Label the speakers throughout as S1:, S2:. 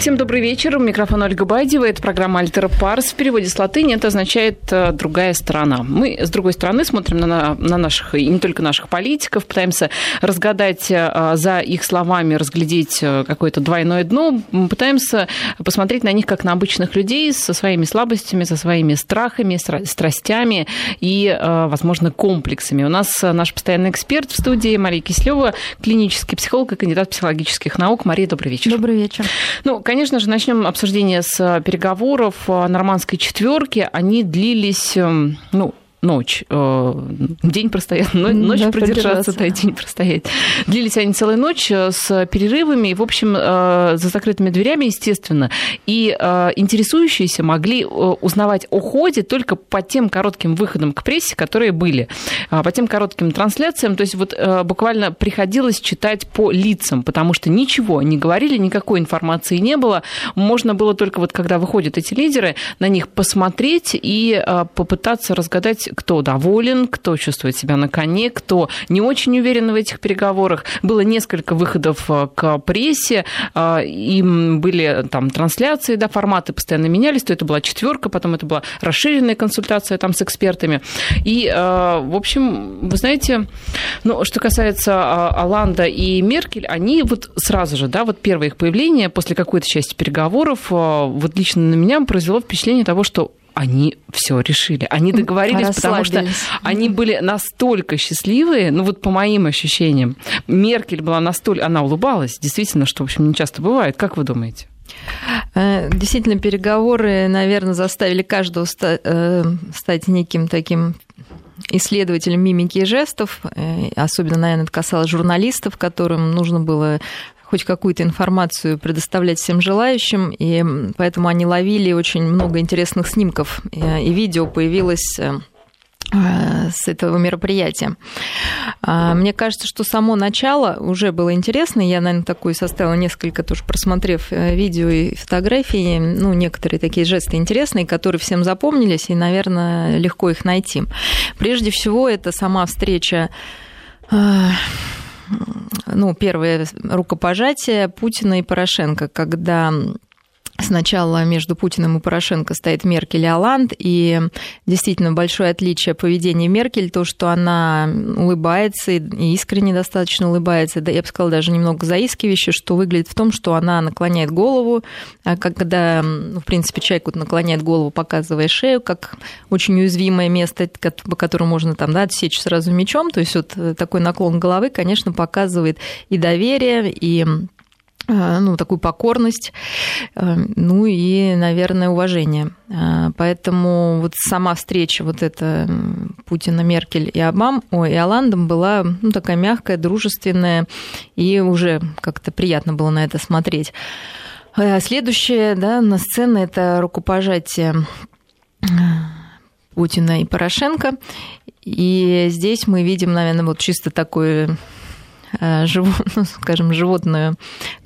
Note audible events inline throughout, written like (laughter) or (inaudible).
S1: Всем добрый вечер. Микрофон Ольга Байдева. Это программа «Альтер Парс». В переводе с латыни это означает э, «другая сторона». Мы, с другой стороны, смотрим на, на наших, и не только наших политиков, пытаемся разгадать э, за их словами, разглядеть э, какое-то двойное дно. Мы пытаемся посмотреть на них как на обычных людей со своими слабостями, со своими страхами, страстями и, возможно, комплексами. У нас наш постоянный эксперт в студии Мария Кислева, клинический психолог и кандидат психологических наук. Мария, добрый вечер.
S2: Добрый вечер.
S1: Ну, конечно же, начнем обсуждение с э, переговоров нормандской четверки. Они длились, эм, ну, ночь, э, день простоять, ночь да, продержаться, да, день простоять. Длились они целую ночь э, с перерывами, и, в общем, э, за закрытыми дверями, естественно. И интересующиеся могли узнавать о ходе только по тем коротким выходам к прессе, которые были, по тем коротким трансляциям. То есть вот буквально приходилось читать по лицам, потому что ничего не говорили, никакой информации не было. Можно было только вот, когда выходят эти лидеры, на них посмотреть и попытаться разгадать, кто доволен, кто чувствует себя на коне, кто не очень уверен в этих переговорах. Было несколько выходов э, к прессе, э, им были там трансляции, да, форматы постоянно менялись, то это была четверка, потом это была расширенная консультация там с экспертами. И, э, в общем, вы знаете, ну, что касается Аланда и Меркель, они вот сразу же, да, вот первое их появление после какой-то части переговоров, вот лично на меня произвело впечатление того, что они все решили. Они договорились, потому что они были настолько счастливые, ну вот по моим ощущениям. Меркель была настолько... Она улыбалась, действительно, что, в общем, не часто бывает. Как вы думаете?
S2: Э, действительно, переговоры, наверное, заставили каждого э, стать неким таким исследователем мимики и жестов. Э, особенно, наверное, это касалось журналистов, которым нужно было хоть какую-то информацию предоставлять всем желающим, и поэтому они ловили очень много интересных снимков, э, и видео появилось э, с этого мероприятия. А, мне кажется, что само начало уже было интересно. Я, наверное, такую составила несколько, тоже просмотрев э, видео и фотографии, ну, некоторые такие жесты интересные, которые всем запомнились, и, наверное, легко их найти. Прежде всего, это сама встреча ну, первое рукопожатие Путина и Порошенко, когда Сначала между Путиным и Порошенко стоит Меркель и Оланд, и действительно большое отличие поведения Меркель, то, что она улыбается и искренне достаточно улыбается, да, я бы сказала, даже немного заискивающе, что выглядит в том, что она наклоняет голову, а когда, в принципе, человек вот наклоняет голову, показывая шею, как очень уязвимое место, по которому можно там, да, отсечь сразу мечом, то есть вот такой наклон головы, конечно, показывает и доверие, и ну, такую покорность, э, ну и, наверное, уважение. Э, поэтому вот сама встреча вот эта Путина, Меркель и Обам, ой, и Оландом была ну, такая мягкая, дружественная, и уже как-то приятно было на это смотреть. Следующая да, на сцене это рукопожатие Путина и Порошенко. И здесь мы видим, наверное, вот чисто такое Э, (laughs) ну, скажем, животную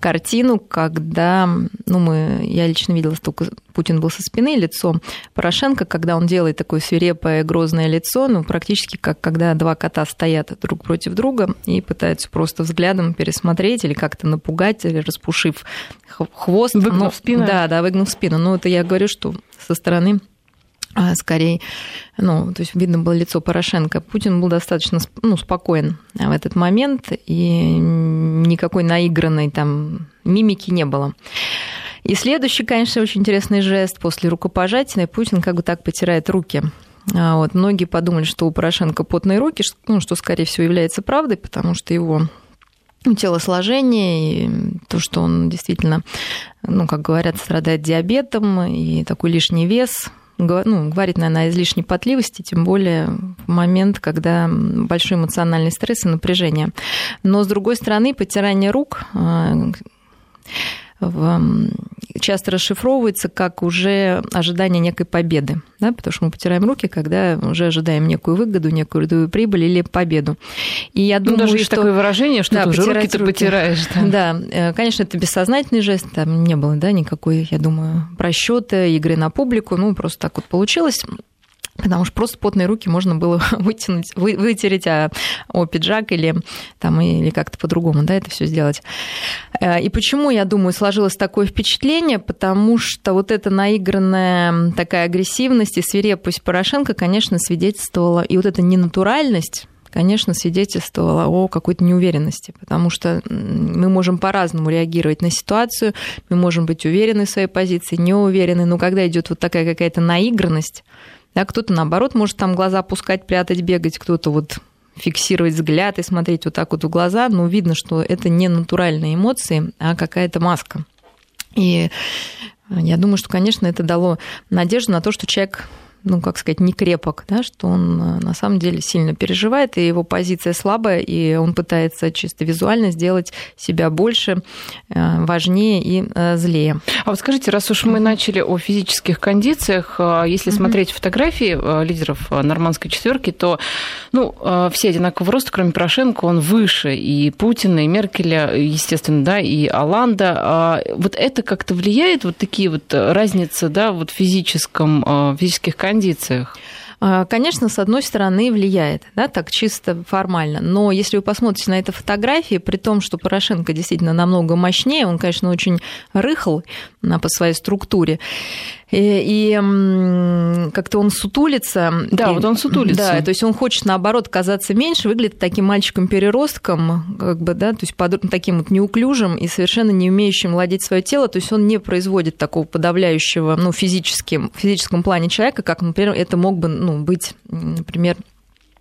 S2: картину, когда, ну, мы, я лично видела, только Путин был со спины лицом Порошенко, когда он делает такое свирепое, грозное лицо, ну, практически как когда два кота стоят друг против друга и пытаются просто взглядом пересмотреть или как-то напугать, или распушив хвост.
S1: Выгнув ну, спину.
S2: Да, да, выгнув спину. Но это я говорю, что со стороны скорее, ну, то есть видно было лицо Порошенко. Путин был достаточно ну, спокоен в этот момент, и никакой наигранной там мимики не было. И следующий, конечно, очень интересный жест после рукопожатия. Путин как бы так потирает руки. А вот. Многие подумали, что у Порошенко потные руки, ну, что, скорее всего, является правдой, потому что его телосложение, и то, что он действительно, ну, как говорят, страдает диабетом, и такой лишний вес, ну, говорит, наверное, о излишней потливости, тем более в момент, когда большой эмоциональный стресс и напряжение. Но, с другой стороны, потирание рук а, часто расшифровывается как уже ожидание некой победы, да, потому что мы потираем руки, когда уже ожидаем некую выгоду, некую прибыль или победу.
S1: И я думаю, ну, даже есть что... такое выражение, что да, ты уже руки. потираешь.
S2: Да. да, э, конечно, это бессознательный жест, там не было, да, никакой, я думаю, просчета, игры на публику, ну, просто так вот получилось. Потому что просто потные руки можно было (laughs) вытянуть, вы, вытереть а, о пиджак или, там, или как-то по-другому да, это все сделать. Э, и почему, я думаю, сложилось такое впечатление? Потому что вот эта наигранная такая агрессивность и свирепость Порошенко, конечно, свидетельствовала, и вот эта ненатуральность конечно, свидетельствовала о какой-то неуверенности, потому что мы можем по-разному реагировать на ситуацию, мы можем быть уверены в своей позиции, не уверены, но когда идет вот такая какая-то наигранность, да, кто-то, наоборот, может там глаза пускать, прятать, бегать, кто-то вот фиксировать взгляд и смотреть вот так вот в глаза, но видно, что это не натуральные эмоции, а какая-то маска. И я думаю, что, конечно, это дало надежду на то, что человек ну, как сказать, не крепок, да, что он э, на самом деле сильно переживает, и его позиция слабая, и он пытается чисто визуально сделать себя больше, э, важнее и э, злее.
S1: А вот скажите, раз уж мы начали о физических кондициях, если смотреть фотографии лидеров нормандской четверки, то ну, все одинакового роста, кроме Порошенко, он выше и Путина, и Меркеля, естественно, да, и Аланда. А вот это как-то влияет, вот такие вот разницы, да, вот в физическом, физических кондициях, кондициях?
S2: А, конечно, с одной стороны, влияет, да, так чисто формально. Но если вы посмотрите на это фотографии, при том, что Порошенко действительно намного мощнее, он, конечно, очень рыхл по своей структуре, и, и как-то он сутулится.
S1: Да,
S2: и,
S1: вот он сутулится.
S2: Да, то есть он хочет, наоборот, казаться меньше, выглядит таким мальчиком-переростком, как бы, да, то есть под, таким вот неуклюжим и совершенно не умеющим владеть свое тело, то есть он не производит такого подавляющего, ну, физическим, в физическом плане человека, как, например, это мог бы, ну, быть, например,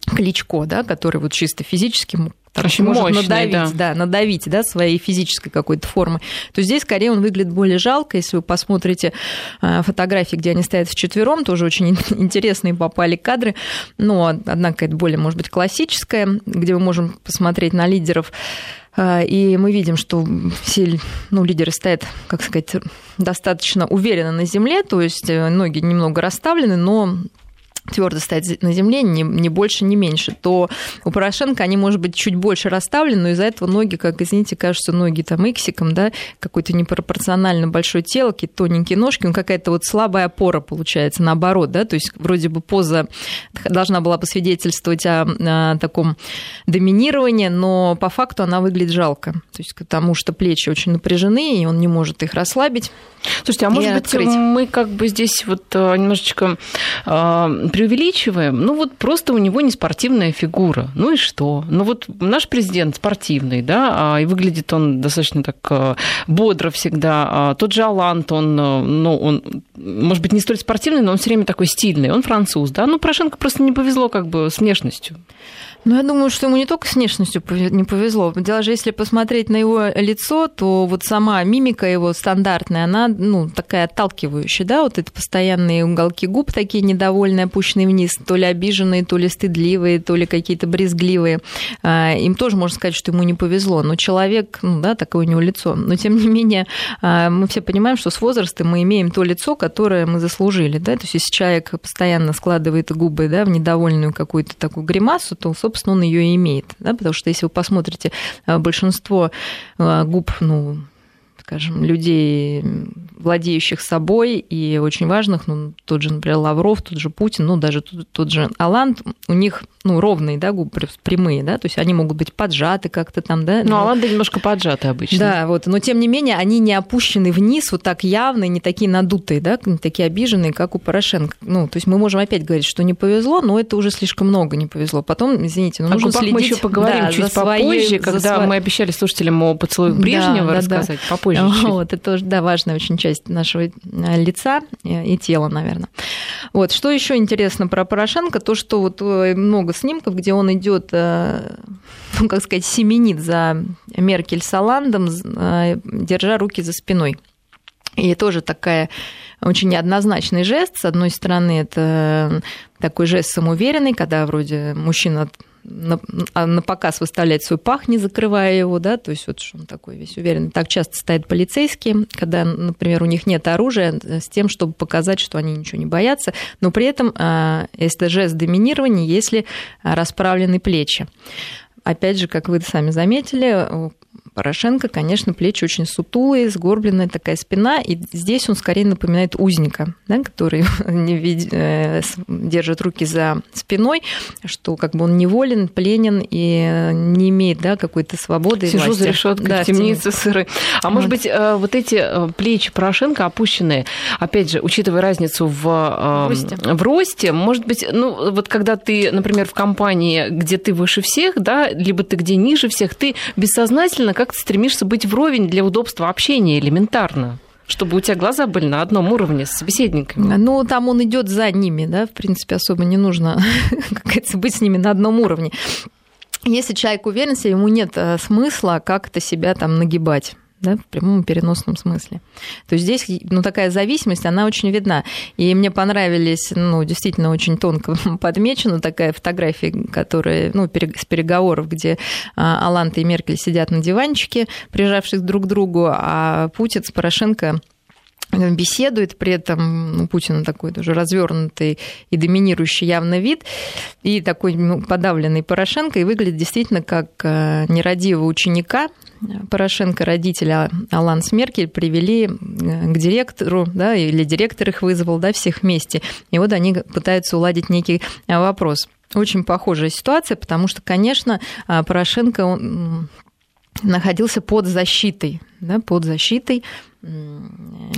S2: Кличко, да, который вот чисто физически
S1: так, Очень может мощный,
S2: надавить, да. да, надавить, да, своей физической какой-то формы, то здесь скорее он выглядит более жалко. Если вы посмотрите э, фотографии, где они стоят вчетвером, тоже очень (laughs) интересные попали кадры, но, однако, это более, может быть, классическое, где мы можем посмотреть на лидеров э, и мы видим, что все ну, лидеры стоят, как сказать, достаточно уверенно на земле, то есть э, ноги немного расставлены, но твердо стоять на земле, не, не больше, не меньше, то у Порошенко они, может быть, чуть больше расставлены, но из-за этого ноги, как, извините, кажутся ноги там иксиком, да, какое-то непропорционально большое тело, какие-то тоненькие ножки, ну, какая-то вот слабая опора получается, наоборот, да, то есть вроде бы поза должна была посвидетельствовать о, о таком доминировании, но по факту она выглядит жалко, то есть потому что плечи очень напряжены, и он не может их расслабить.
S1: Слушайте, а может быть, открыть. мы как бы здесь вот э, немножечко э, преувеличиваем? Ну вот просто у него не спортивная фигура. Ну и что? Ну вот наш президент спортивный, да, а, и выглядит он достаточно так э, бодро всегда. А тот же Алант, он, ну, он, может быть, не столь спортивный, но он все время такой стильный. Он француз, да. Ну, Порошенко просто не повезло как бы с внешностью.
S2: Ну, я думаю, что ему не только с внешностью не повезло. Даже если посмотреть на его лицо, то вот сама мимика его стандартная, она, ну, такая отталкивающая, да, вот это постоянные уголки губ такие недовольные, опущенные вниз, то ли обиженные, то ли стыдливые, то ли какие-то брезгливые. А, им тоже можно сказать, что ему не повезло. Но человек, ну, да, такое у него лицо. Но, тем не менее, а, мы все понимаем, что с возрастом мы имеем то лицо, которое мы заслужили, да, то есть если человек постоянно складывает губы, да, в недовольную какую-то такую гримасу, то, собственно, собственно, он ее имеет. Да? Потому что если вы посмотрите э, большинство э, губ, ну, скажем, людей, владеющих собой и очень важных, ну, тот же, например, Лавров, тот же Путин, ну, даже тот, тот же Аланд, у них, ну, ровные, да, губы прямые, да, то есть они могут быть поджаты как-то там, да.
S1: Ну, но... Аланды немножко поджаты обычно.
S2: Да, вот, но тем не менее они не опущены вниз вот так явно, не такие надутые, да, не такие обиженные, как у Порошенко. Ну, то есть мы можем опять говорить, что не повезло, но это уже слишком много не повезло. Потом, извините, ну, нужно следить.
S1: мы еще поговорим да, чуть попозже, своей, когда своей... мы обещали слушателям о поцелуях Брежнева да, рассказать, да, попозже. (laughs)
S2: Вот, это тоже, да, важная очень часть нашего Э, лица и тела, наверное. Вот. Что еще интересно про Порошенко, то, что вот э, много снимков, где он идет, э, (laughs) ну, как сказать, семенит за Меркель с Оландом, держа руки за спиной. И тоже такая очень неоднозначный жест. С одной стороны, это такой жест самоуверенный, когда вроде мужчина на, а на показ выставлять свой пах, не закрывая его, да, то есть вот что он такой весь уверенный. Так часто стоят полицейские, когда, например, у них нет оружия, э, с тем, чтобы показать, что они ничего не боятся, но при этом а, это жест доминирования, если расправлены плечи. Опять же, как вы сами заметили, Порошенко, конечно, плечи очень сутулые, сгорбленная такая спина, и здесь он скорее напоминает узника, да, который (laughs) э, держит руки за спиной, что как бы он неволен, пленен и не имеет да, какой-то свободы.
S1: Сижу власти. за решеткой да, в темнице сыры. А вот. может быть, э, вот эти э, плечи Порошенко опущенные, опять же, учитывая разницу в, в, росте. в росте, может быть, ну вот когда ты, например, в компании, где ты выше всех, да, либо ты где ниже всех, ты бессознательно как-то стремишься быть вровень для удобства общения элементарно чтобы у тебя глаза были на одном уровне с собеседниками.
S2: Ну, там он идет за ними, да, в принципе, особо не нужно, (laughs) как быть с ними на одном уровне. Если человек уверен, ему нет э, смысла как-то себя там нагибать да, в прямом переносном смысле. То есть здесь ну, такая зависимость, она очень видна. И мне понравились, ну, действительно очень тонко (laughs) подмечена такая фотография, которая, ну, с переговоров, где а, Аланта и Меркель сидят на диванчике, прижавшись друг к другу, а Путин с Порошенко беседует, при этом ну, Путин такой тоже развернутый и доминирующий явно вид, и такой ну, подавленный Порошенко, и выглядит действительно как э, нерадивого ученика, Порошенко родителя Алан Смеркель привели э, к директору, да, или директор их вызвал, да, всех вместе. И вот они пытаются уладить некий э, вопрос. Очень похожая ситуация, потому что, конечно, э, Порошенко он находился под защитой, да, под защитой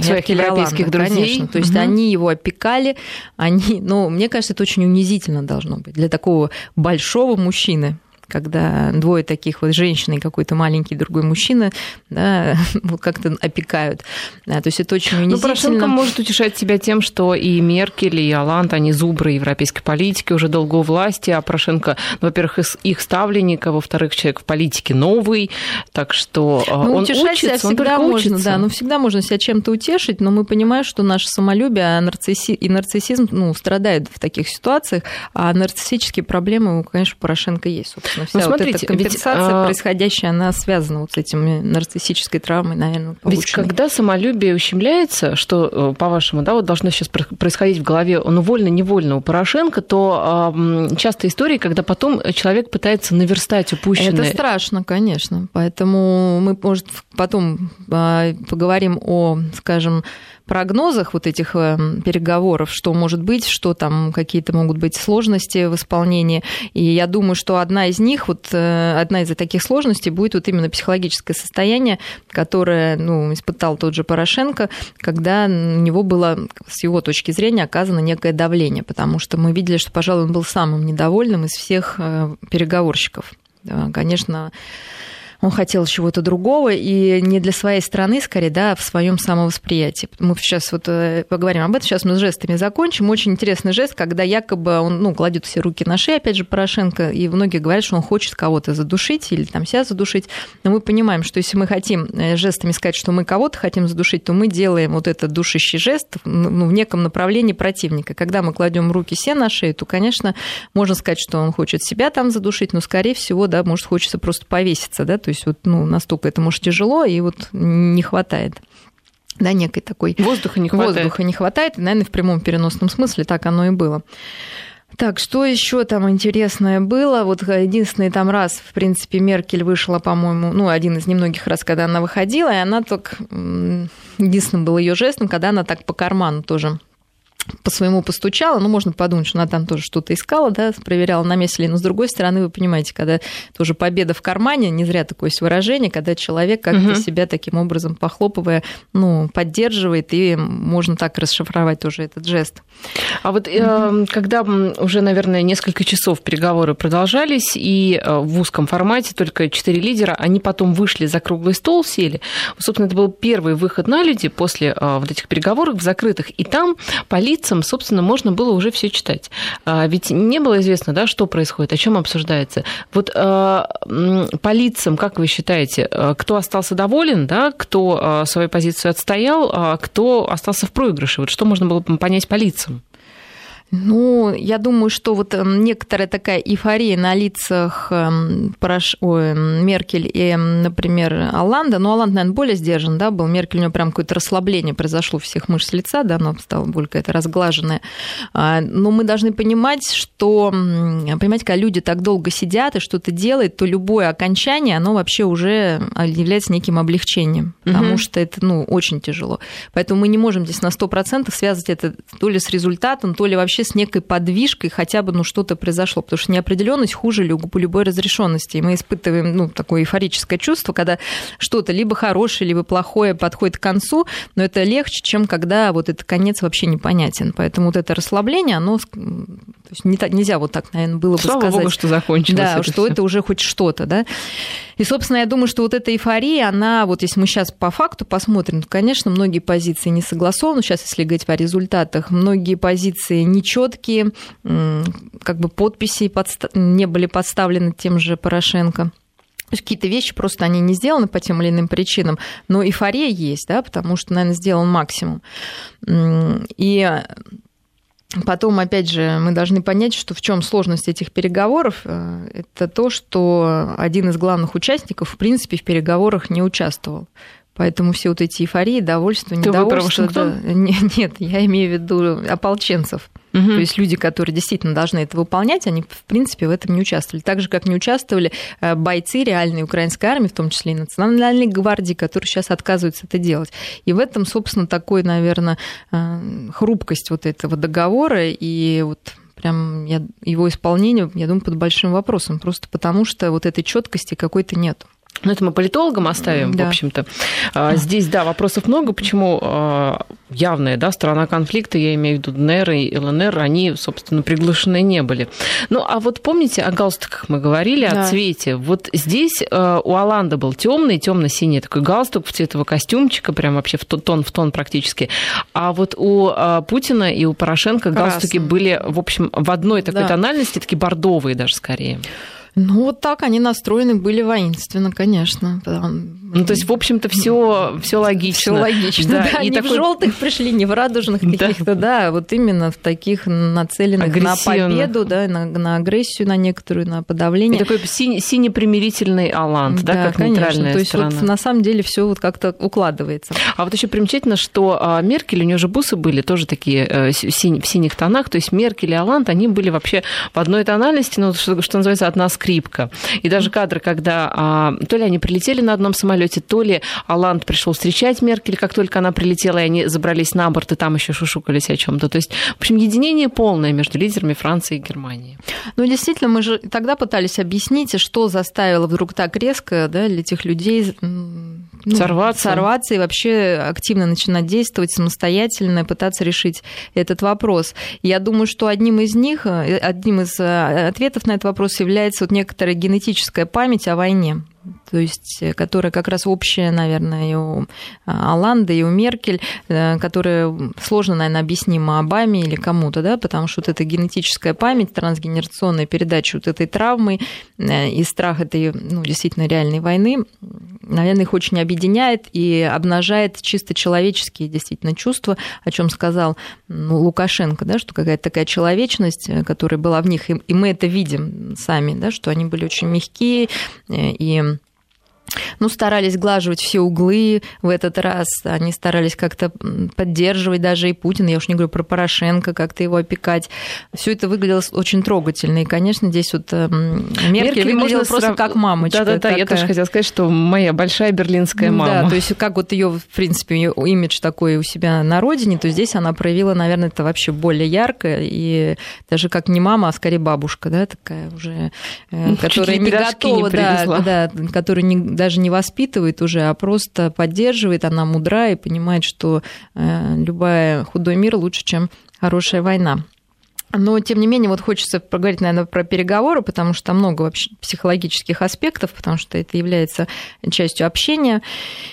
S1: своих европейских друзей. Конечно.
S2: То есть угу. они его опекали, они, ну, мне кажется, это очень унизительно должно быть для такого большого мужчины, когда двое таких вот женщин и какой-то маленький другой мужчина да, (laughs) как-то опекают. Да, то есть это очень унизительно. Ну,
S1: Порошенко может утешать себя тем, что и Меркель, и Оланд, они зубры европейской политики, уже долго у власти, а Порошенко, ну, во-первых, их ставленник, а во-вторых, человек в политике новый, так что
S2: э, ну, он утешать учится, себя всегда он можно, учится. да, ну, всегда можно себя чем-то утешить, но мы понимаем, что наше самолюбие а нарцисси... и нарциссизм ну, страдают в таких ситуациях, а нарциссические проблемы, конечно, Порошенко есть, собственно собственно, вся ну, смотрите, вот эта компенсация ведь, происходящая, она связана вот с этими нарциссической травмой, наверное,
S1: полученной. Ведь когда самолюбие ущемляется, что, э, по-вашему, да, вот должно сейчас происходить в голове, ну, вольно-невольно у Порошенко, то э, часто истории, когда потом человек пытается наверстать упущенное.
S2: Это страшно, конечно. Поэтому мы, может, потом э, поговорим о, скажем, прогнозах вот этих эм, переговоров, что может быть, что там какие-то могут быть сложности в исполнении. И я думаю, что одна из них, вот э, одна из таких сложностей будет вот именно психологическое состояние, которое ну, испытал тот же Порошенко, когда у него было, с его точки зрения, оказано некое давление, потому что мы видели, что, пожалуй, он был самым недовольным из всех э, переговорщиков. Конечно, он хотел чего-то другого, и не для своей страны, скорее, да, а в своем самовосприятии. Мы сейчас вот э, поговорим об этом, сейчас мы с жестами закончим. Очень интересный жест, когда якобы он, ну, кладет все руки на шею, опять же, Порошенко, и многие говорят, что он хочет кого-то задушить или там себя задушить. Но мы понимаем, что если мы хотим э, жестами сказать, что мы кого-то хотим задушить, то мы делаем вот этот душащий жест ну, в неком направлении противника. Когда мы кладем руки себе на шею, то, конечно, можно сказать, что он хочет себя там задушить, но, скорее всего, да, может, хочется просто повеситься, да, то есть вот ну, настолько это может тяжело, и вот не хватает да, некой такой...
S1: Воздуха не хватает.
S2: Воздуха не хватает, и, наверное, в прямом переносном смысле так оно и было. Так, что еще там интересное было? Вот единственный там раз, в принципе, Меркель вышла, по-моему, ну, один из немногих раз, когда она выходила, и она так... Единственным был ее жестом, когда она так по карману тоже по своему постучала, ну, можно подумать, что она там тоже что-то искала, да, проверяла, на месте ли, но с другой стороны, вы понимаете, когда тоже победа в кармане, не зря такое есть выражение, когда человек как-то угу. себя таким образом похлопывая, ну, поддерживает, и можно так расшифровать тоже этот жест.
S1: А вот угу. когда уже, наверное, несколько часов переговоры продолжались, и э, в узком формате только четыре лидера, они потом вышли за круглый стол, сели, собственно, это был первый выход на люди после э, вот этих переговоров в закрытых, и там полиция лицам, собственно, можно было уже все читать. А, ведь не было известно, да, что происходит, о чем обсуждается. Вот а, по лицам, как вы считаете, а, кто остался доволен, да, кто свою позицию отстоял, кто остался в проигрыше? Вот что можно было понять по лицам?
S2: Ну, я думаю, что вот эм, некоторая такая эйфория на лицах эм, Порош... Ой, Меркель и, например, Аланда, ну, Аланд, наверное, более сдержан, да, был. Меркель, у него прям какое-то расслабление произошло всех мышц лица, да, оно стало более какая-то разглаженная. А, но мы должны понимать, что, понимаете, когда люди так долго сидят и что-то делают, то любое окончание, оно вообще уже является неким облегчением, потому угу. что это, ну, очень тяжело. Поэтому мы не можем здесь на 100% связать это то ли с результатом, то ли вообще с некой подвижкой хотя бы ну, что-то произошло, потому что неопределенность хуже любой разрешенности. И мы испытываем ну, такое эйфорическое чувство, когда что-то либо хорошее, либо плохое подходит к концу, но это легче, чем когда вот этот конец вообще непонятен. Поэтому вот это расслабление, оно есть не, нельзя вот так, наверное, было бы
S1: Слава
S2: сказать.
S1: Богу, что закончилось.
S2: Да, что всё. это уже хоть что-то, да. И, собственно, я думаю, что вот эта эйфория, она, вот если мы сейчас по факту посмотрим, то, конечно, многие позиции не согласованы. Сейчас, если говорить о результатах, многие позиции нечеткие, как бы подписи подста- не были подставлены тем же Порошенко. Какие-то вещи просто они не сделаны по тем или иным причинам, но эйфория есть, да, потому что, наверное, сделан максимум. И Потом, опять же, мы должны понять, что в чем сложность этих переговоров. Э, это то, что один из главных участников, в принципе, в переговорах не участвовал. Поэтому все вот эти эйфории, довольство,
S1: Ты
S2: недовольство... Да, нет, я имею в виду ополченцев. Угу. То есть люди, которые действительно должны это выполнять, они, в принципе, в этом не участвовали. Так же, как не участвовали э, бойцы реальной украинской армии, в том числе и национальной гвардии, которые сейчас отказываются это делать. И в этом, собственно, такой, наверное, э, хрупкость вот этого договора и вот прям я, его исполнение, я думаю, под большим вопросом, просто потому что вот этой четкости какой-то нет.
S1: Ну, это мы политологам оставим, да. в общем-то. А, здесь, да, вопросов много. Почему а, явная да, сторона конфликта, я имею в виду ДНР и ЛНР, они, собственно, приглашены не были. Ну, а вот помните о галстуках мы говорили, да. о цвете. Вот здесь а, у Аланда был темный, темно-синий такой галстук в цвет его костюмчика, прям вообще в тон в тон практически. А вот у Путина и у Порошенко Красный. галстуки были, в общем, в одной такой да. тональности, такие бордовые даже скорее.
S2: Ну, вот так они настроены были воинственно, конечно.
S1: Ну, то есть, в общем-то, все все логично.
S2: Все логично, да. да. И не такой... в желтых пришли, не в радужных каких-то, да, вот именно в таких нацеленных на победу, да, на, на агрессию, на некоторую, на подавление.
S1: И такой сине-примирительный алант, да, да как конечно. нейтральная
S2: То есть,
S1: страна.
S2: вот на самом деле все вот как-то укладывается.
S1: А вот еще примечательно, что а, Меркель, у нее же бусы были тоже такие э, в синих тонах, то есть Меркель и Алант, они были вообще в одной тональности, ну, что, что называется, от нас скрипка. И даже кадры, когда а, то ли они прилетели на одном самолете, то ли Аланд пришел встречать Меркель, как только она прилетела, и они забрались на борт, и там еще шушукались о чем-то. То есть, в общем, единение полное между лидерами Франции и Германии.
S2: Ну, действительно, мы же тогда пытались объяснить, что заставило вдруг так резко да, для этих людей
S1: ну, сорваться.
S2: сорваться и вообще активно начинать действовать самостоятельно, пытаться решить этот вопрос. Я думаю, что одним из них, э, одним из э, ответов на этот вопрос является вот некоторая генетическая память о войне то есть э, которая как раз общая, наверное, и у Аланды, и у Меркель, э, которая сложно, наверное, объяснима Обаме или кому-то, да, потому что вот эта генетическая память, трансгенерационная передача вот этой травмы э, и страх этой, ну, действительно реальной войны, наверное, их очень объединяет и обнажает чисто человеческие действительно чувства, о чем сказал ну, Лукашенко, да, что какая-то такая человечность, которая была в них, и мы это видим сами, да, что они были очень мягкие и ну, старались сглаживать все углы в этот раз, они старались как-то поддерживать даже и Путина, я уж не говорю про Порошенко, как-то его опекать. Все это выглядело очень трогательно. И, конечно, здесь вот эм, Меркель, Меркель выглядела просто срав... как мамочка.
S1: Да-да-да, такая... я тоже хотела сказать, что моя большая берлинская мама.
S2: Да, то есть как вот ее, в принципе, ее имидж такой у себя на родине, то здесь она проявила, наверное, это вообще более ярко, и даже как не мама, а скорее бабушка, да, такая уже, э, ну, которая не готова, не да, да, которая не даже не воспитывает уже, а просто поддерживает, она мудра и понимает, что э, любая худой мир лучше, чем хорошая война. Но, тем не менее, вот хочется поговорить, наверное, про переговоры, потому что там много вообще психологических аспектов, потому что это является частью общения.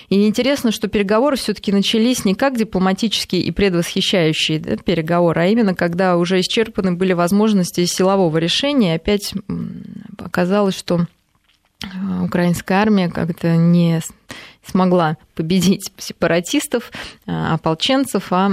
S2: И интересно, что переговоры все таки начались не как дипломатические и предвосхищающие да, переговоры, а именно когда уже исчерпаны были возможности силового решения. И опять оказалось, что украинская армия как-то не смогла победить сепаратистов, э, ополченцев, а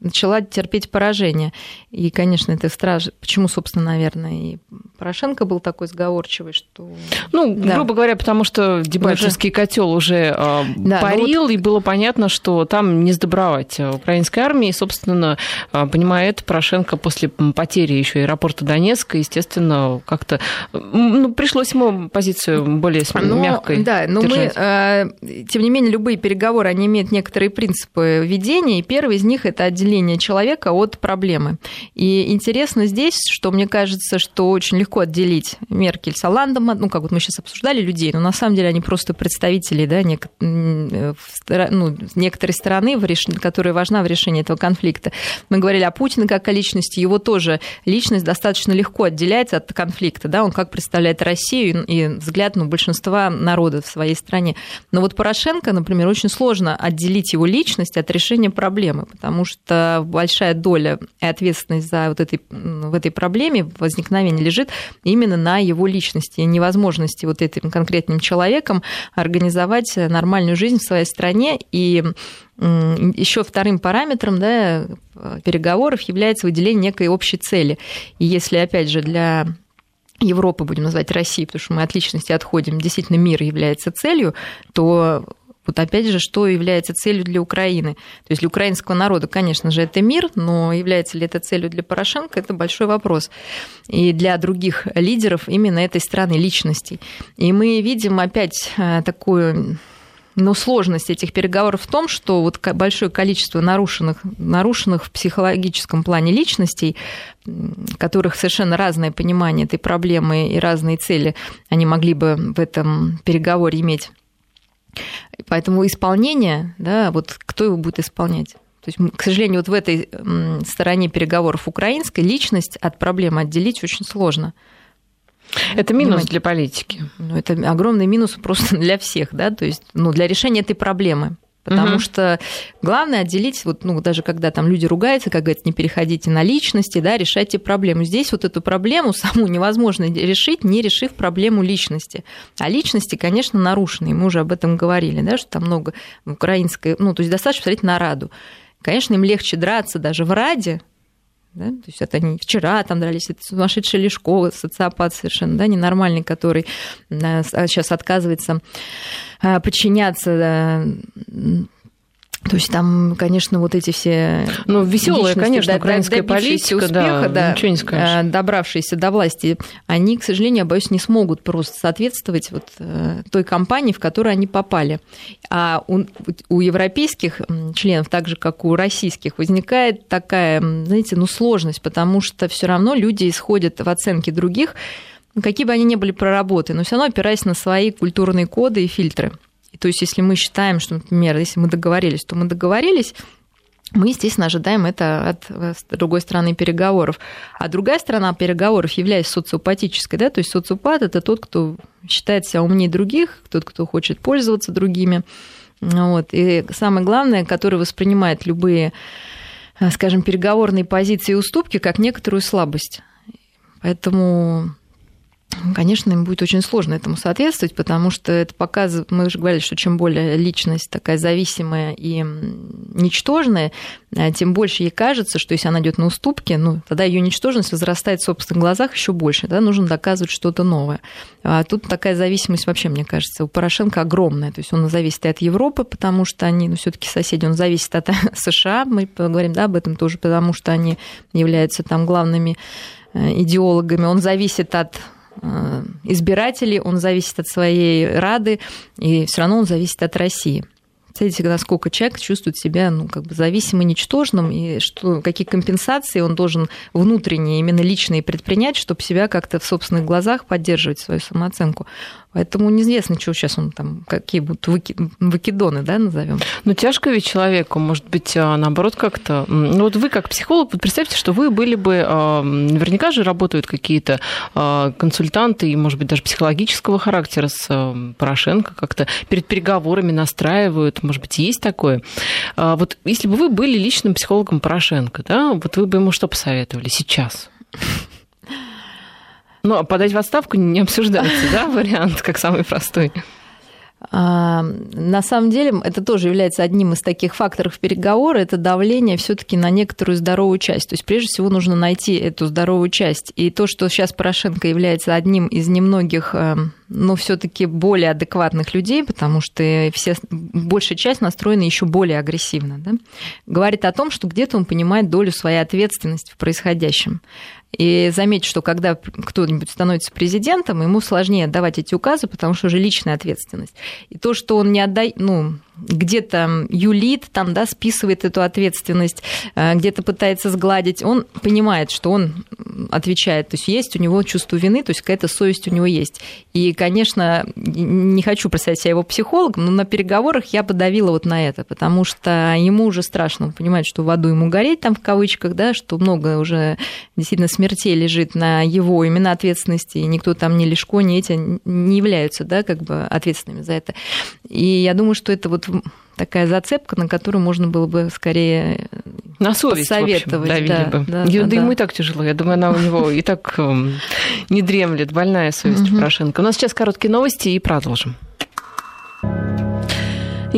S2: начала терпеть поражение. И, конечно, это страшно. Почему, собственно, наверное, и Порошенко был такой сговорчивый, что...
S1: Ну, да. грубо говоря, потому что Дебальцевский уже... котел уже э, да, ну парил, вот... и было понятно, что там не сдобровать украинской армии. И, собственно, понимая это, Порошенко после потери еще аэропорта Донецка, естественно, как-то ну, пришлось ему позицию более ну, мягкой
S2: Да, но держать. мы, тем не менее, любые переговоры, они имеют некоторые принципы ведения, и первый из них – это отделение человека от проблемы. И интересно здесь, что мне кажется, что очень легко отделить Меркель с Оландом, ну, как вот мы сейчас обсуждали людей, но на самом деле они просто представители, да, нек... ну, некоторой стороны, которая важна в решении этого конфликта. Мы говорили о Путине как о личности, его тоже личность достаточно легко отделяется от конфликта, да, он как представляет Россию и взгляд ну, большинства народа в своей стране. Но вот Порошенко, например, очень сложно отделить его личность от решения проблемы, потому что большая доля и ответственность за вот этой, в этой проблеме возникновения лежит именно на его личности невозможности вот этим конкретным человеком организовать нормальную жизнь в своей стране. И еще вторым параметром да, переговоров является выделение некой общей цели. И если, опять же, для Европы, будем называть России, потому что мы от личности отходим, действительно мир является целью, то вот опять же, что является целью для Украины? То есть для украинского народа, конечно же, это мир, но является ли это целью для Порошенко, это большой вопрос. И для других лидеров именно этой страны личностей. И мы видим опять э, такую но сложность этих переговоров в том, что вот большое количество нарушенных, нарушенных в психологическом плане личностей, которых совершенно разное понимание этой проблемы и разные цели они могли бы в этом переговоре иметь Поэтому исполнение, да, вот кто его будет исполнять? То есть, к сожалению, вот в этой стороне переговоров украинской личность от проблемы отделить очень сложно.
S1: Это минус для политики.
S2: Ну, это огромный минус просто (laughs) для всех, да, то есть, ну, для решения этой проблемы. Потому угу. что главное отделить, вот, ну, даже когда там люди ругаются, как говорится, не переходите на личности, да, решайте проблему. Здесь вот эту проблему саму невозможно решить, не решив проблему личности. А личности, конечно, нарушены. Мы уже об этом говорили, да, что там много украинской, ну, то есть достаточно посмотреть на Раду. Конечно, им легче драться даже в Раде, да? То есть это они вчера там дрались, это сумасшедший Лешко, социопат совершенно, да, ненормальный, который сейчас отказывается а, подчиняться то есть там, конечно, вот эти все...
S1: Ну, веселая, конечно, да, украинская политика,
S2: успеха, да, да, ничего не скажешь. А, добравшиеся до власти, они, к сожалению, я боюсь, не смогут просто соответствовать вот э, той компании, в которую они попали. А у, у европейских членов, так же, как у российских, возникает такая, знаете, ну, сложность, потому что все равно люди исходят в оценке других, какие бы они ни были проработаны, но все равно опираясь на свои культурные коды и фильтры. То есть, если мы считаем, что, например, если мы договорились, то мы договорились, мы, естественно, ожидаем это от другой стороны переговоров. А другая сторона переговоров является социопатической. Да? То есть социопат – это тот, кто считает себя умнее других, тот, кто хочет пользоваться другими. Вот. И самое главное, который воспринимает любые, скажем, переговорные позиции и уступки как некоторую слабость. Поэтому Конечно, им будет очень сложно этому соответствовать, потому что это показывает, мы уже говорили, что чем более личность такая зависимая и ничтожная, э, тем больше ей кажется, что если она идет на уступки, ну, тогда ее ничтожность возрастает в собственных глазах еще больше, да, нужно доказывать что-то новое. А тут такая зависимость вообще, мне кажется, у Порошенко огромная, то есть он зависит и от Европы, потому что они, ну, все-таки соседи, он зависит от (laughs) США, мы поговорим, да, об этом тоже, потому что они являются там главными э, идеологами, он зависит от избирателей, он зависит от своей Рады, и все равно он зависит от России. Представляете, насколько человек чувствует себя ну, как бы зависимо ничтожным, и что, какие компенсации он должен внутренние, именно личные предпринять, чтобы себя как-то в собственных глазах поддерживать свою самооценку. Поэтому неизвестно, что сейчас он там, какие будут выкидоны, да, назовем.
S1: Ну, тяжко ведь человеку, может быть, а, наоборот, как-то. Ну, вот вы как психолог, вот представьте, что вы были бы, а, наверняка же работают какие-то а, консультанты, и, может быть, даже психологического характера с Порошенко, как-то перед переговорами настраивают, может быть, есть такое. Вот если бы вы были личным психологом Порошенко, да, вот вы бы ему что посоветовали сейчас?
S2: Ну, а подать в отставку не обсуждается, да, (laughs) вариант как самый простой? А, на самом деле это тоже является одним из таких факторов переговора, это давление все-таки на некоторую здоровую часть. То есть прежде всего нужно найти эту здоровую часть. И то, что сейчас Порошенко является одним из немногих э, но все-таки более адекватных людей, потому что все, большая часть настроена еще более агрессивно, да, говорит о том, что где-то он понимает долю своей ответственности в происходящем. И заметь, что когда кто-нибудь становится президентом, ему сложнее давать эти указы, потому что уже личная ответственность. И то, что он не отдает, ну, где-то юлит, там, да, списывает эту ответственность, э, где-то пытается сгладить, он понимает, что он отвечает, то есть есть у него чувство вины, то есть какая-то совесть у него есть. И, конечно, не хочу представить себя его психологом, но на переговорах я подавила вот на это, потому что ему уже страшно, он понимает, что в аду ему гореть там в кавычках, да, что много уже действительно смертей лежит на его именно ответственности, и никто там ни Лешко, ни эти не являются, да, как бы ответственными за это. И я думаю, что это вот такая зацепка, на которую можно было бы скорее
S1: на совесть, советовать. В общем, да, бы. Да, да, да, ему и так тяжело. Я думаю, она у него и так эм, не дремлет. Больная совесть Порошенко. У нас сейчас короткие новости и продолжим.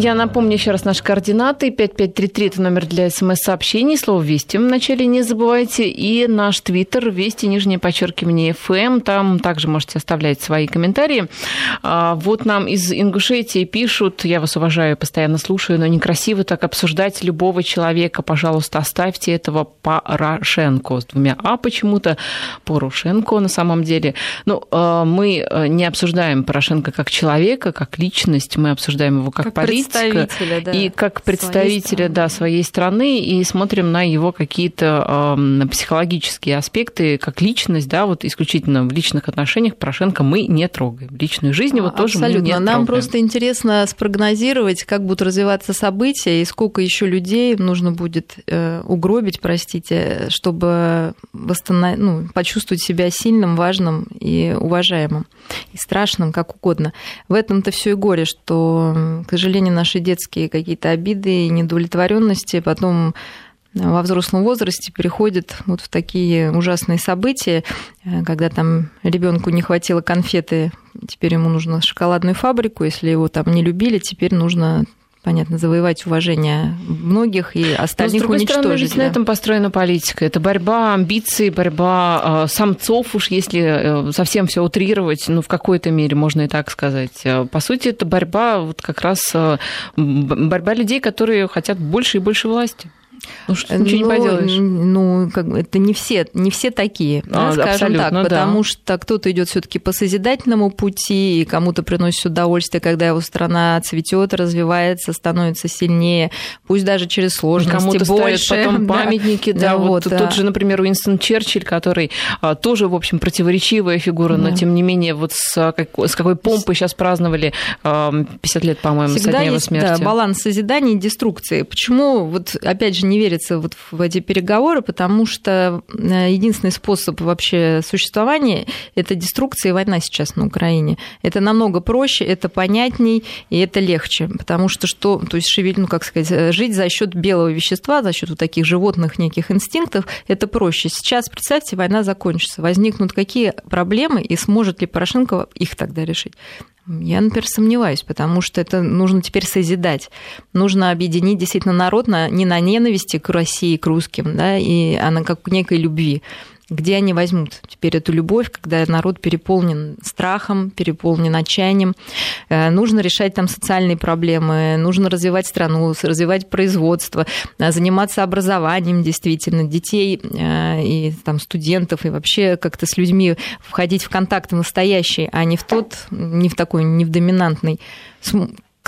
S1: Я напомню еще раз наши координаты. 5533 – это номер для смс-сообщений. Слово «Вести» в начале не забывайте. И наш твиттер «Вести», нижнее подчеркивание «ФМ». Там также можете оставлять свои комментарии. А, вот нам из Ингушетии пишут, я вас уважаю, постоянно слушаю, но некрасиво так обсуждать любого человека. Пожалуйста, оставьте этого Порошенко с двумя «а» почему-то. Порошенко на самом деле. Ну, а, мы э, не обсуждаем Порошенко как человека, как личность. Мы обсуждаем его как, как политика представителя, да, и как представителя своей да, своей страны, и смотрим на его какие-то э, психологические аспекты, как личность, да, вот исключительно в личных отношениях Порошенко мы не трогаем. Личную жизнь его тоже
S2: Абсолютно.
S1: мы не
S2: Нам
S1: трогаем.
S2: просто интересно спрогнозировать, как будут развиваться события, и сколько еще людей нужно будет э, угробить, простите, чтобы восстанов... ну, почувствовать себя сильным, важным и уважаемым, и страшным, как угодно. В этом-то все и горе, что, к сожалению, сожалению, наши детские какие-то обиды и недовлетворенности потом во взрослом возрасте переходят вот в такие ужасные события, э, когда там ребенку не хватило конфеты, теперь ему нужно шоколадную фабрику, если его там не любили, теперь нужно понятно, завоевать уважение многих и остальных Но, с другой уничтожить. Стороны,
S1: ведь да. на этом построена политика. Это борьба амбиций, борьба э, самцов, уж если э, совсем все утрировать, ну, в какой-то мере можно и так сказать. Э, по сути, это борьба вот как раз э, борьба людей, которые хотят больше и больше власти.
S2: Ну, что ничего не ну, поделаешь. Ну, как бы это не все, не все такие, а, да, скажем так, потому да. что кто-то идет все-таки по созидательному пути, и кому-то приносит удовольствие, когда его страна цветет, развивается, становится сильнее, пусть даже через сложности
S1: кому-то больше. потом (laughs) памятники, да, да, вот, вот тот же, например, Уинстон Черчилль, который а, тоже, в общем, противоречивая фигура, да. но тем не менее вот с, как, с какой помпой сейчас праздновали 50 лет, по-моему, Всегда со дня его смерти.
S2: Да, баланс созидания и деструкции. Почему, вот опять же, не верится вот в эти переговоры, потому что э, единственный способ вообще существования – это деструкция и война сейчас на Украине. Это намного проще, это понятней и это легче, потому что что, то есть шевель, ну как сказать, э, жить за счет белого вещества, за счет вот таких животных неких инстинктов, это проще. Сейчас, представьте, война закончится, возникнут какие проблемы и сможет ли Порошенко их тогда решить? Я, например, сомневаюсь, потому что это нужно теперь созидать. Нужно объединить действительно народ на, не на ненависти к России, к русским, да, и, а на как некой любви где они возьмут теперь эту любовь, когда народ переполнен страхом, переполнен отчаянием. Э, нужно решать там социальные проблемы, нужно развивать страну, развивать производство, э, заниматься образованием действительно, детей э, и там студентов, и вообще как-то с людьми входить в контакт настоящий, а не в тот, не в такой, не в доминантный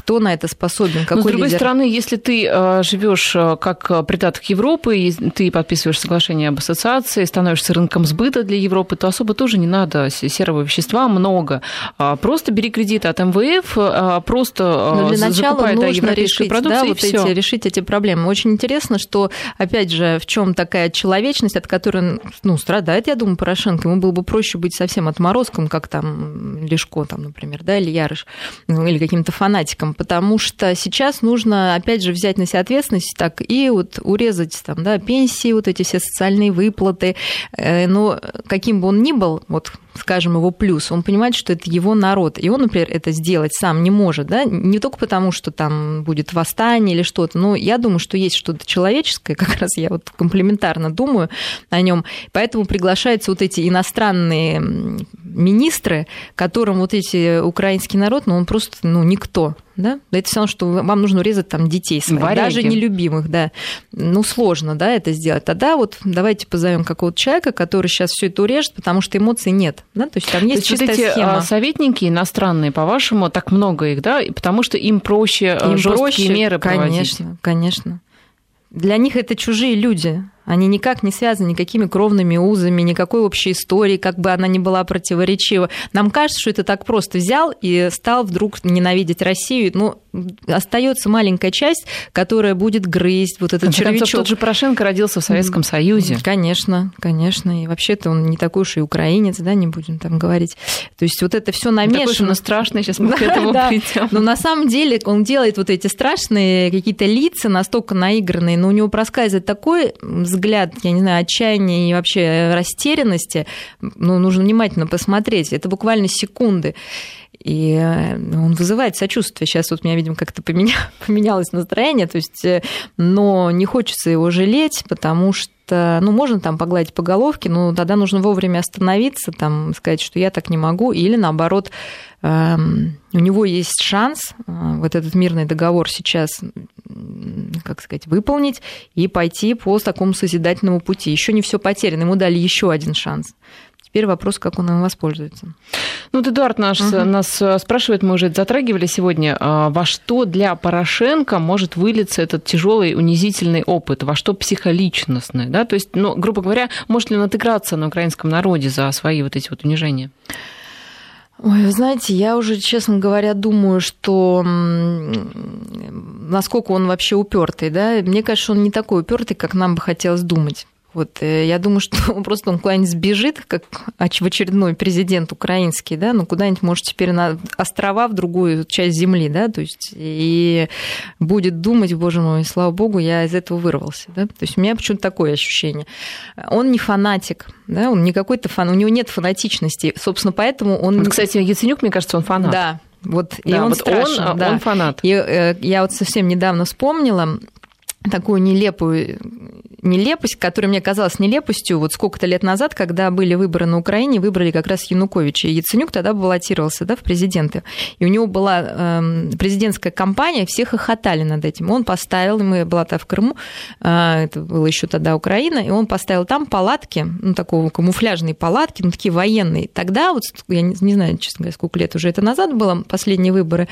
S2: кто на это способен? Какой
S1: Но, с другой
S2: лидер?
S1: стороны, если ты э, живешь э, как придаток Европы, и ты подписываешь соглашение об ассоциации, становишься рынком сбыта для Европы, то особо тоже не надо серого вещества много. А, просто бери кредиты от МВФ, просто
S2: э, Но для начала закупай нужно да, решить, да, вот эти, решить эти проблемы. Очень интересно, что, опять же, в чем такая человечность, от которой ну, страдает, я думаю, Порошенко. Ему было бы проще быть совсем отморозком, как там Лешко, там, например, да, или Ярыш, ну, или каким-то фанатиком Потому что сейчас нужно, опять же, взять на себя ответственность, так, и вот урезать там, да, пенсии, вот эти все социальные выплаты. Э, но каким бы он ни был, вот скажем, его плюс, он понимает, что это его народ, и он, например, это сделать сам не может, да, не только потому, что там будет восстание или что-то, но я думаю, что есть что-то человеческое, (laughs) как раз я вот комплементарно думаю о нем, поэтому приглашаются вот эти иностранные министры, которым вот эти украинский народ, ну, он просто, ну, никто, да? Это все равно, что вам нужно урезать там детей своих, Варяги. даже нелюбимых, да. Ну, сложно, да, это сделать. Тогда вот давайте позовем какого-то человека, который сейчас все это урежет, потому что эмоций нет, да, то есть там есть то есть
S1: чистая эти
S2: схема.
S1: советники иностранные, по-вашему, так много их, да, потому что им проще им жесткие проще, меры
S2: проводить. Конечно, конечно. Для них это чужие люди. Они никак не связаны никакими кровными узами, никакой общей истории, как бы она ни была противоречива. Нам кажется, что это так просто взял и стал вдруг ненавидеть Россию. Ну, остается маленькая часть, которая будет грызть вот этот червячок. Концов,
S1: тот же Порошенко родился в Советском Союзе.
S2: Конечно, конечно. И вообще-то он не такой уж и украинец, да, не будем там говорить. То есть вот это все намешано. Такой
S1: он страшный, сейчас мы да, к этому да. придем.
S2: Но на самом деле он делает вот эти страшные какие-то лица, настолько наигранные, но у него проскальзывает такой взгляд, я не знаю, отчаяния и вообще растерянности, ну, нужно внимательно посмотреть. Это буквально секунды. И э, он вызывает сочувствие. Сейчас вот у меня, видимо, как-то поменя... (laughs) поменялось настроение, то есть, э, но не хочется его жалеть, потому что ну, можно там погладить по головке, но тогда нужно вовремя остановиться, там, сказать, что я так не могу, или наоборот, эм, у него есть шанс э, вот этот мирный договор сейчас, как сказать, выполнить и пойти по такому созидательному пути. Еще не все потеряно, ему дали еще один шанс. Теперь вопрос, как он им воспользуется.
S1: Ну, вот Эдуард наш, угу. нас э, спрашивает, мы уже это затрагивали сегодня, а, во что для Порошенко может вылиться этот тяжелый унизительный опыт, во что психоличностный, да, то есть, ну, грубо говоря, может ли он отыграться на украинском народе за свои вот эти вот унижения?
S2: Ой, вы знаете, я уже, честно говоря, думаю, что насколько он вообще упертый, да, мне кажется, он не такой упертый, как нам бы хотелось думать. Вот, э, я думаю, что (laughs) просто он куда-нибудь сбежит, как в очередной президент украинский, да, ну куда-нибудь, может, теперь на острова в другую часть земли, да, то есть и будет думать, боже мой, слава богу, я из этого вырвался, да, то есть у меня почему-то такое ощущение. Он не фанатик, да, он не какой-то фан, у него нет фанатичности, собственно, поэтому он...
S1: Вот, кстати, Яценюк, мне кажется, он фанат.
S2: Да, вот, да, и он вот страшен, он, да. он фанат. И э, я вот совсем недавно вспомнила, такую нелепую нелепость, которая мне казалась нелепостью вот сколько-то лет назад, когда были выборы на Украине, выбрали как раз Януковича. И Яценюк тогда баллотировался да, в президенты. И у него была э, президентская кампания, все хохотали над этим. Он поставил, мы была в Крыму, э, это было еще тогда Украина, и он поставил там палатки, ну, такого камуфляжные палатки, ну, такие военные. Тогда, вот, я не, не знаю, честно говоря, сколько лет уже это назад было, последние выборы,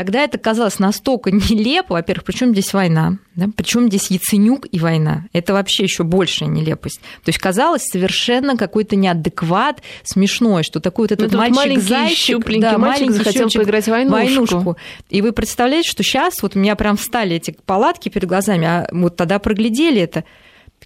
S2: Тогда это казалось настолько нелепо, во-первых, причем здесь война, да? причем здесь Яценюк и война. Это вообще еще большая нелепость. То есть казалось совершенно какой-то неадекват, смешной, что такой вот этот ну, мальчик зайчик,
S1: да, маленький захотел щупчик, поиграть в войнушку. войнушку.
S2: И вы представляете, что сейчас вот у меня прям встали эти палатки перед глазами, а вот тогда проглядели это.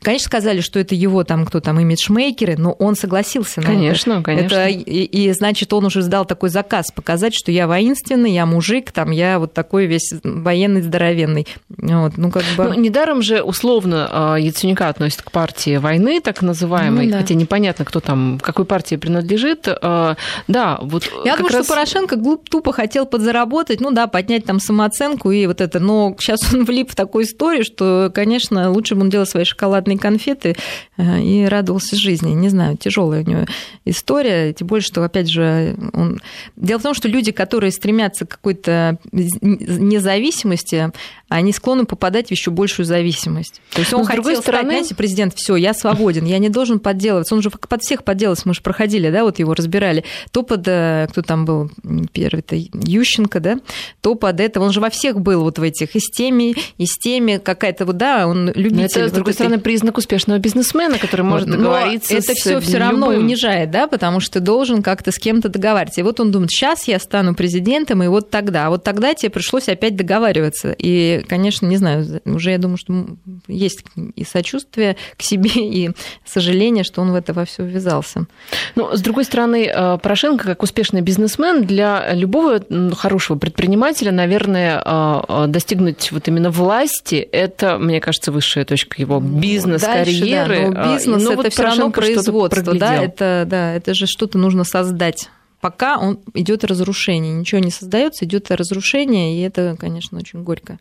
S2: Конечно, сказали, что это его там, кто там, имиджмейкеры, но он согласился на
S1: конечно, это. Конечно,
S2: это, и, и, значит, он уже сдал такой заказ, показать, что я воинственный, я мужик, там, я вот такой весь военный, здоровенный. Вот, ну, как бы...
S1: ну, недаром же условно а, Яценюка относят к партии войны, так называемой, ну, да. хотя непонятно, кто там, какой партии принадлежит. А, да, вот
S2: Я думаю, раз... что Порошенко глуп, тупо хотел подзаработать, ну да, поднять там самооценку и вот это, но сейчас он (laughs) влип в такую историю, что, конечно, лучше бы он делал свои шоколадные шоколадные конфеты э, и радовался жизни. Не знаю, тяжелая у него история, тем более, что, опять же, он... Дело в том, что люди, которые стремятся к какой-то независимости, они склонны попадать в еще большую зависимость. То есть он Но, хотел с другой стороны... стать, знаете, президент, все, я свободен, я не должен подделываться. Он же под всех подделывается, мы же проходили, да, вот его разбирали. То под, э, кто там был первый, это Ющенко, да, то под это, он же во всех был вот в этих, и с теми, и с теми, какая-то вот, да, он любитель.
S1: Это, с другой вот стороны, этой... признак успешного бизнесмена, который может Но договориться
S2: это все все равно унижает, да, потому что должен как-то с кем-то договариваться. И вот он думает, сейчас я стану президентом, и вот тогда. А вот тогда тебе пришлось опять договариваться. И конечно, не знаю, уже я думаю, что есть и сочувствие к себе, и сожаление, что он в это во все ввязался.
S1: Но, с другой стороны, э, Порошенко, как успешный бизнесмен, для любого хорошего предпринимателя, наверное, э, э, достигнуть вот именно власти, это, мне кажется, высшая точка его бизнес-карьеры.
S2: Да, бизнес но это вот все равно производство, да, это, да, это же что-то нужно создать пока он идет разрушение. Ничего не создается, идет разрушение, и это, конечно, очень горько.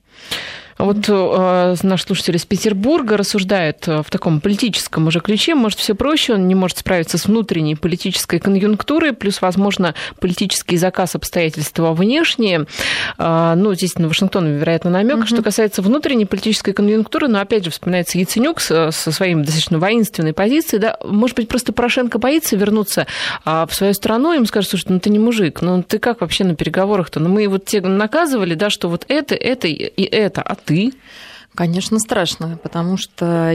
S1: А вот э, наш слушатель из Петербурга рассуждает э, в таком политическом уже ключе. Может, все проще, он не может справиться с внутренней политической конъюнктурой, плюс, возможно, политический заказ обстоятельства внешние. Э, ну, здесь на Вашингтон, вероятно, намек. Угу. Что касается внутренней политической конъюнктуры, но опять же вспоминается Яценюк со, со своим достаточно воинственной позицией. Да? Может быть, просто Порошенко боится вернуться в свою страну, им скажут, слушай, ну ты не мужик, ну ты как вообще на переговорах-то? Ну мы вот те наказывали, да, что вот это, это и это, а ты?
S2: Конечно, страшно, потому что,